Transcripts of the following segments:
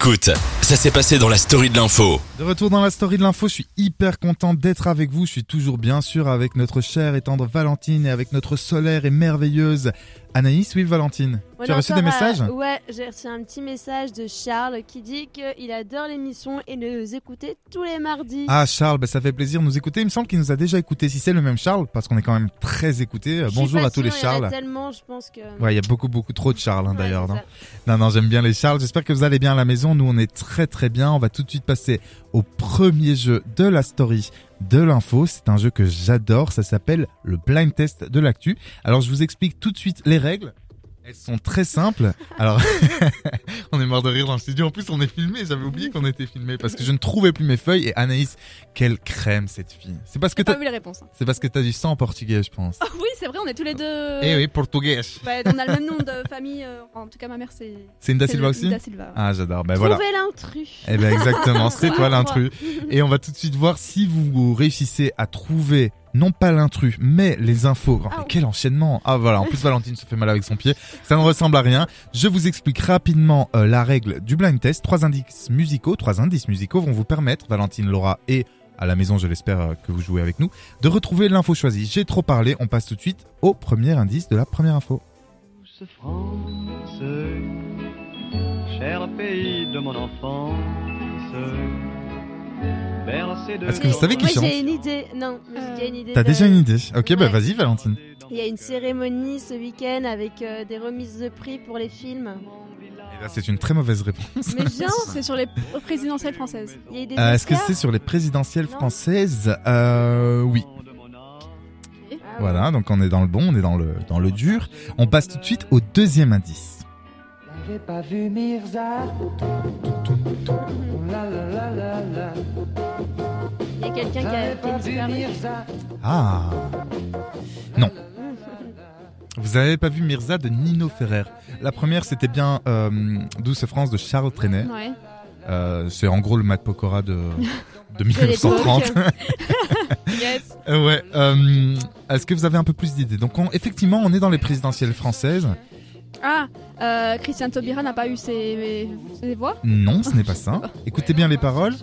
Écoute, ça s'est passé dans la story de l'info. De retour dans la story de l'info, je suis hyper content d'être avec vous. Je suis toujours bien sûr avec notre chère et tendre Valentine et avec notre solaire et merveilleuse Anaïs. Oui, Valentine. Tu as reçu des messages? Ouais, j'ai reçu un petit message de Charles qui dit qu'il adore l'émission et nous écouter tous les mardis. Ah Charles, bah, ça fait plaisir de nous écouter. Il me semble qu'il nous a déjà écouté. Si c'est le même Charles, parce qu'on est quand même très écouté. Suis Bonjour à tous les sûre, il y a Charles. tellement, je pense que. Ouais, il y a beaucoup beaucoup trop de Charles hein, d'ailleurs. Non, non, non, j'aime bien les Charles. J'espère que vous allez bien à la maison. Nous, on est très très bien. On va tout de suite passer au premier jeu de la story de l'info. C'est un jeu que j'adore. Ça s'appelle le blind test de l'actu. Alors, je vous explique tout de suite les règles. Elles sont très simples. Alors, on est mort de rire dans le studio. En plus, on est filmé. J'avais oublié qu'on était filmé parce que je ne trouvais plus mes feuilles. Et Anaïs, quelle crème cette fille. C'est parce que pas t'as, vu les réponses. hein. c'est parce que t'as du sang en portugais, je pense. Ah oui, c'est vrai, on est tous les deux. Eh oui, portugais. Ouais, on a le même nom de famille. euh, en tout cas, ma mère, c'est. C'est une da c'est Silva aussi? Da Silva. Ah, j'adore. Ben voilà. Trouver l'intrus. Eh ben exactement, c'est toi l'intrus. Et on va tout de suite voir si vous réussissez à trouver non pas l'intrus, mais les infos. Oh, mais Ah. quel enchaînement Ah voilà, en plus Valentine se fait mal avec son pied. Ça ne ressemble à rien. Je vous explique rapidement euh, la règle du blind test. Trois indices musicaux, trois indices musicaux vont vous permettre, Valentine, Laura et à la maison, je l'espère euh, que vous jouez avec nous, de retrouver l'info choisie. J'ai trop parlé, on passe tout de suite au premier indice de la première info. douce France, cher pays de mon enfance, bercé de Est-ce que vous savez qui Moi, chante j'ai une idée. Non, j'ai déjà une idée. T'as de- déjà une idée Ok, bah Ouais. vas-y Valentine. Il y a une cérémonie ce week-end avec euh, des remises de prix pour les films. Et là, c'est une très mauvaise réponse. Mais genre, C'est sur les présidentielles françaises. il y a eu des Euh, Est-ce que Oscars c'est sur les présidentielles Non. françaises euh, Oui. Ah ouais. Voilà, donc on est dans le bon, on est dans le dans le dur. On passe tout de suite au deuxième indice. J'avais pas vu Mirza. La la la la la. Il y a quelqu'un qui a, qui. Ah Non. Vous avez pas vu Mirza de Nino Ferrer La première, c'était bien euh, Douce France de Charles Trenet. Ouais. Euh, c'est en gros le Matt Pokora de, de De 1930. l'époque. Yes. Ouais. euh, Est-ce que vous avez un peu plus d'idées? Donc on- effectivement, on est dans les présidentielles françaises. Ah, euh, Christiane Taubira n'a pas eu ses, ses voix? Non, ce n'est pas ça. Écoutez bien les paroles.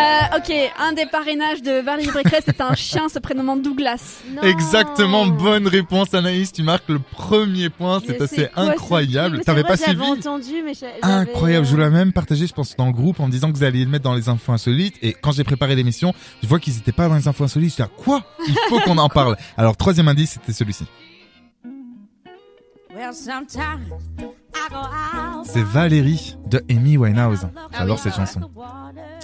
Euh, Ok, un des parrainages de Valérie Pécresse c'est un chien se prénommant Douglas. Non. Exactement, bonne réponse Anaïs, tu marques le premier point, c'est assez quoi, incroyable. T'avais pas suivi J'avais entendu, mais Incroyable, je vous j'avais- l'ai même partagé, je pense, dans le groupe en me disant que vous alliez le mettre dans les infos insolites. Et quand j'ai préparé l'émission, je vois qu'ils étaient pas dans les infos insolites. Je dis, ah, quoi? Il faut qu'on en parle. Alors, troisième indice, c'était celui-ci. C'est Valérie de Amy Winehouse. J'adore cette chanson.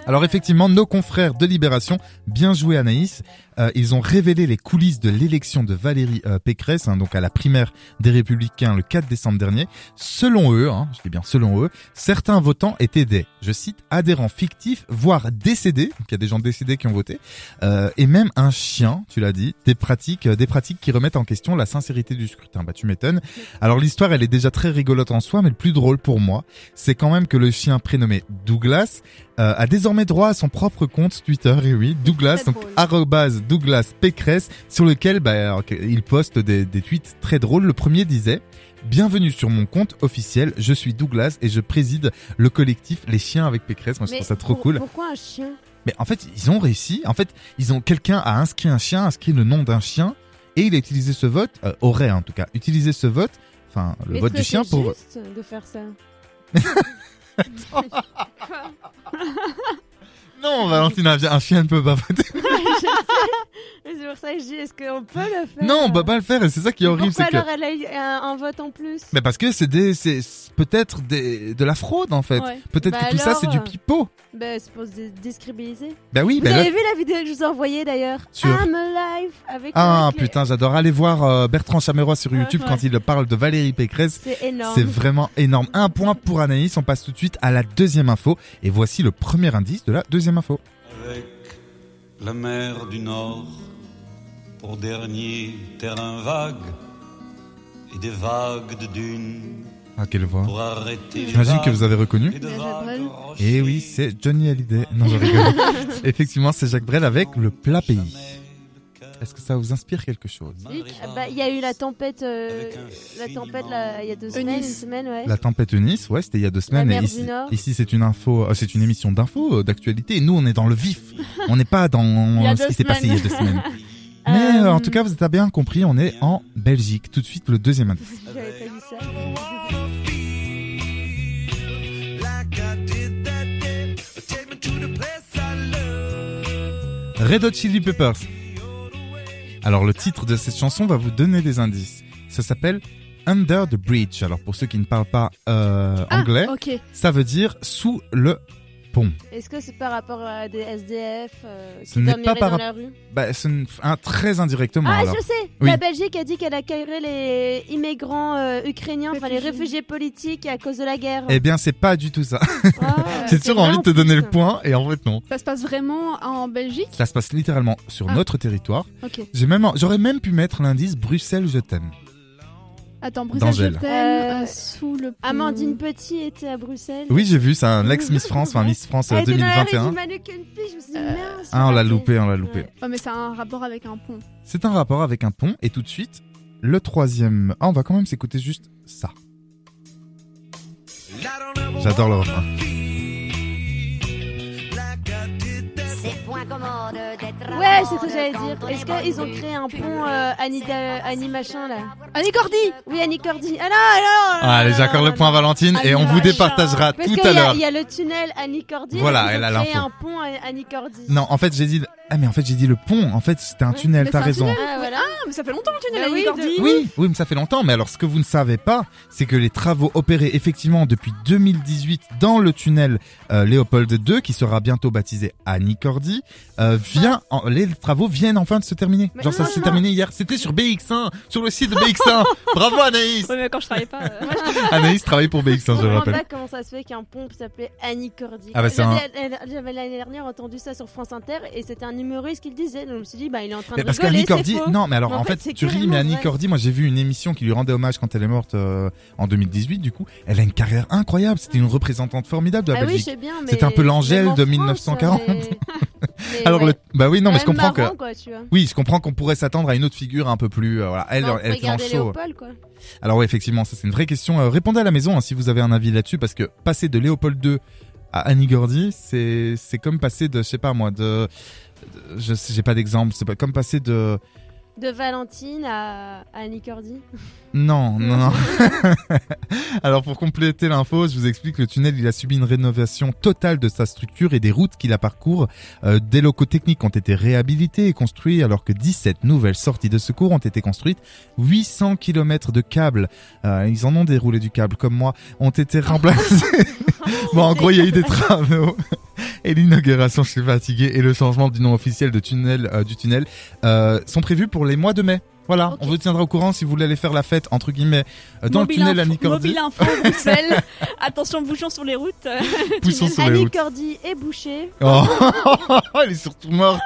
Alors effectivement, nos confrères de Libération, bien joué Anaïs, euh, ils ont révélé les coulisses de l'élection de Valérie euh, Pécresse, hein, donc à la primaire des Républicains le 4 décembre dernier. Selon eux, hein, je dis bien selon eux, certains votants étaient des, je cite, adhérents fictifs, voire décédés, donc il y a des gens décédés qui ont voté, euh, et même un chien, tu l'as dit, des pratiques, euh, des pratiques qui remettent en question la sincérité du scrutin. Bah tu m'étonnes. Alors l'histoire, elle est déjà très rigolote en soi, mais le plus drôle pour moi, c'est quand même que le chien prénommé Douglas euh, a désormais droit à son propre compte Twitter, et oui, Douglas, donc arrobase Douglas Pécresse, sur lequel bah, il poste des, des tweets très drôles. Le premier disait Bienvenue sur mon compte officiel, je suis Douglas et je préside le collectif Les Chiens avec Pécresse. Moi, je Mais trouve ça trop pour- cool. Pourquoi un chien? Mais en fait, ils ont réussi. En fait, ils ont quelqu'un a inscrit un chien, inscrit le nom d'un chien, et il a utilisé ce vote, euh, aurait en tout cas utilisé ce vote, enfin le vote du chien c'est pour. juste de faire ça. Non, Valentine, un, un chien ne peut pas voter. C'est pour ça que je dis, est-ce qu'on peut le faire Non, on peut pas le faire, et c'est ça qui est horrible, Pourquoi c'est que. alors elle a eu un, un vote en plus Mais parce que c'est des, c'est c'est peut-être des, de la fraude en fait. Ouais. Peut-être Bah que tout ça c'est du euh, pipeau. Ben, c'est pour se dé- discrédibiliser. Bah oui, Vous bah là- avez vu la vidéo que je vous ai envoyée d'ailleurs Sur- I'm alive avec Ah avec les- putain, j'adore aller voir euh, Bertrand Chameroy sur Ouais, YouTube ouais. quand il parle de Valérie Pécresse. C'est énorme. C'est vraiment énorme. Un point pour Anaïs. On passe tout de suite à la deuxième info. Et voici le premier indice de la deuxième info. avec la mer du Nord pour dernier terrain vague et des vagues de dunes Ah, quelle voix. pour arrêter les J'imagine que vous avez reconnu. et. Et oui, c'est Johnny Hallyday. Non, je rigole. Effectivement, c'est Jacques Brel avec le plat pays. Est-ce que ça vous inspire quelque chose Ah bah, Il y a eu la tempête, euh, la tempête là, il y a deux semaines, une semaine, ouais. La tempête Eunice, ouais, c'était il y a deux semaines. mer et du ici, Nord. ici, c'est une info, euh, c'est une émission d'info, euh, d'actualité. Et nous, on est dans le vif. on n'est pas dans Il y a ce deux qui s'est passé il y a deux semaines. Mais euh, en tout cas, vous avez bien compris, on est en Belgique. Tout de suite, le deuxième indice. J'avais pas dit ça. Red Hot Chili Peppers. Alors le titre de cette chanson va vous donner des indices. Ça s'appelle Under the Bridge. Alors pour ceux qui ne parlent pas euh, Ah, anglais, ça veut dire sous le pont. Est-ce que c'est par rapport à des SDF euh, Ce qui n'est dormiraient pas par dans rap- la rue Bah, c'est une- un, très indirectement. Ah, alors. je sais Oui. La Belgique a dit qu'elle accueillerait les immigrants euh, ukrainiens, enfin les Réfugiés. politiques à cause de la guerre. Eh bien, c'est pas du tout ça. Ah, J'ai toujours envie en de te donner plus. le point et en fait non. Ça se passe vraiment en Belgique? Ça se passe littéralement sur Ah. notre territoire. Ok. J'ai même, j'aurais même pu mettre l'indice Bruxelles, je t'aime. Attends, Bruxelles, Euh, euh, sous le pont. Amandine Petit était à Bruxelles. Oui, j'ai vu, c'est un l'ex-Miss France, enfin Miss France Elle était dans la rue 2021. du Mannequin Pie, je me suis dit, Euh. Ah, on l'a loupé, on l'a loupé. Ouais. Oh, mais ça a un rapport avec un pont. C'est un rapport avec un pont et tout de suite, le troisième. Ah, on va quand même s'écouter juste ça. J'adore le refrain. Ouais, c'est ce que j'allais dire. Est-ce qu'ils ont créé un pont euh, Annie, Da- Annie machin là? Annie Cordy Oui, Annie Cordy. Ah non, non, non, Ah, allez, non, j'accorde non, le point à Valentine et on vous départagera Parce tout à l'heure. il y a le tunnel Annie Cordy. Voilà, elle a ont créé l'info. un pont à Annie Cordy. Non, en fait, j'ai dit. Ah, mais en fait, j'ai dit le pont. En fait, c'était un Oui, tunnel. T'as un raison. tunnel. Ah, voilà. Ah, mais ça fait longtemps le tunnel Bah Annie oui, Cordy. de- Oui, oui, mais ça fait longtemps. Mais alors, ce que vous ne savez pas, c'est que les travaux opérés effectivement depuis 2018 dans le tunnel euh, Léopold II, qui sera bientôt baptisé Annie Cordy, euh, vient, en- les travaux viennent enfin de se terminer. Mais Genre, ça s'est terminé hier. C'était sur BX1, sur le site de BX1. Bravo Anaïs. Ouais, mais quand je travaillais pas. euh, Anaïs travaille pour BX1, Je je comprends rappelle. pas comment ça se fait qu'un pont s'appelait Annie Cordy. Ah bah, c'est J'avais j'avais l'année dernière entendu ça sur France Inter et c'était un humoriste qui le disait. Donc je me suis dit, bah il est en train Mais de parce rigoler, Cordy, faux. non, mais alors Mais en, en fait, fait, tu ris, mais Annie vrai. Cordy, moi j'ai vu une émission qui lui rendait hommage quand elle est morte euh, en 2018. Du coup, elle a une carrière incroyable. C'était une représentante formidable de la Ah oui, Belgique. mais. C'était un peu l'Angèle en de France, 1940. mais- mais alors ouais. le, bah oui, non, mais je comprends que. quoi. Oui, je comprends qu'on pourrait s'attendre à une autre figure un peu plus. euh, voilà, elle, Non, elle flanche regardez chaud. Léopold, quoi. Alors oui, effectivement, ça c'est une vraie question. Euh, répondez à la maison hein, si vous avez un avis là-dessus, parce que passer de Léopold II à Annie Gordy, c'est c'est comme passer de, je sais pas moi, de, de- je j'ai pas d'exemple. C'est pas comme passer de. De Valentine à, à Annie Cordy. Non, non, non. Alors pour compléter l'info, je vous explique le tunnel, il a subi une rénovation totale de sa structure et des routes qui la parcourent. Euh, des locaux techniques ont été réhabilités et construits alors que 17 nouvelles sorties de secours ont été construites. 800 km de câbles, euh, ils en ont déroulé du câble comme moi, ont été remplacés. bon, en gros, il y a eu des travaux. Et l'inauguration, je suis fatigué, et le changement du nom officiel de tunnel, euh, du tunnel euh, sont prévus pour les mois de mai. Voilà, on vous tiendra au courant si vous voulez aller faire la fête, entre guillemets, euh, dans mobile le tunnel Annie info, Bruxelles. Attention, bouchons sur les routes. Poussons sur les Annie routes. Cordy est bouchée. Oh, elle est surtout morte.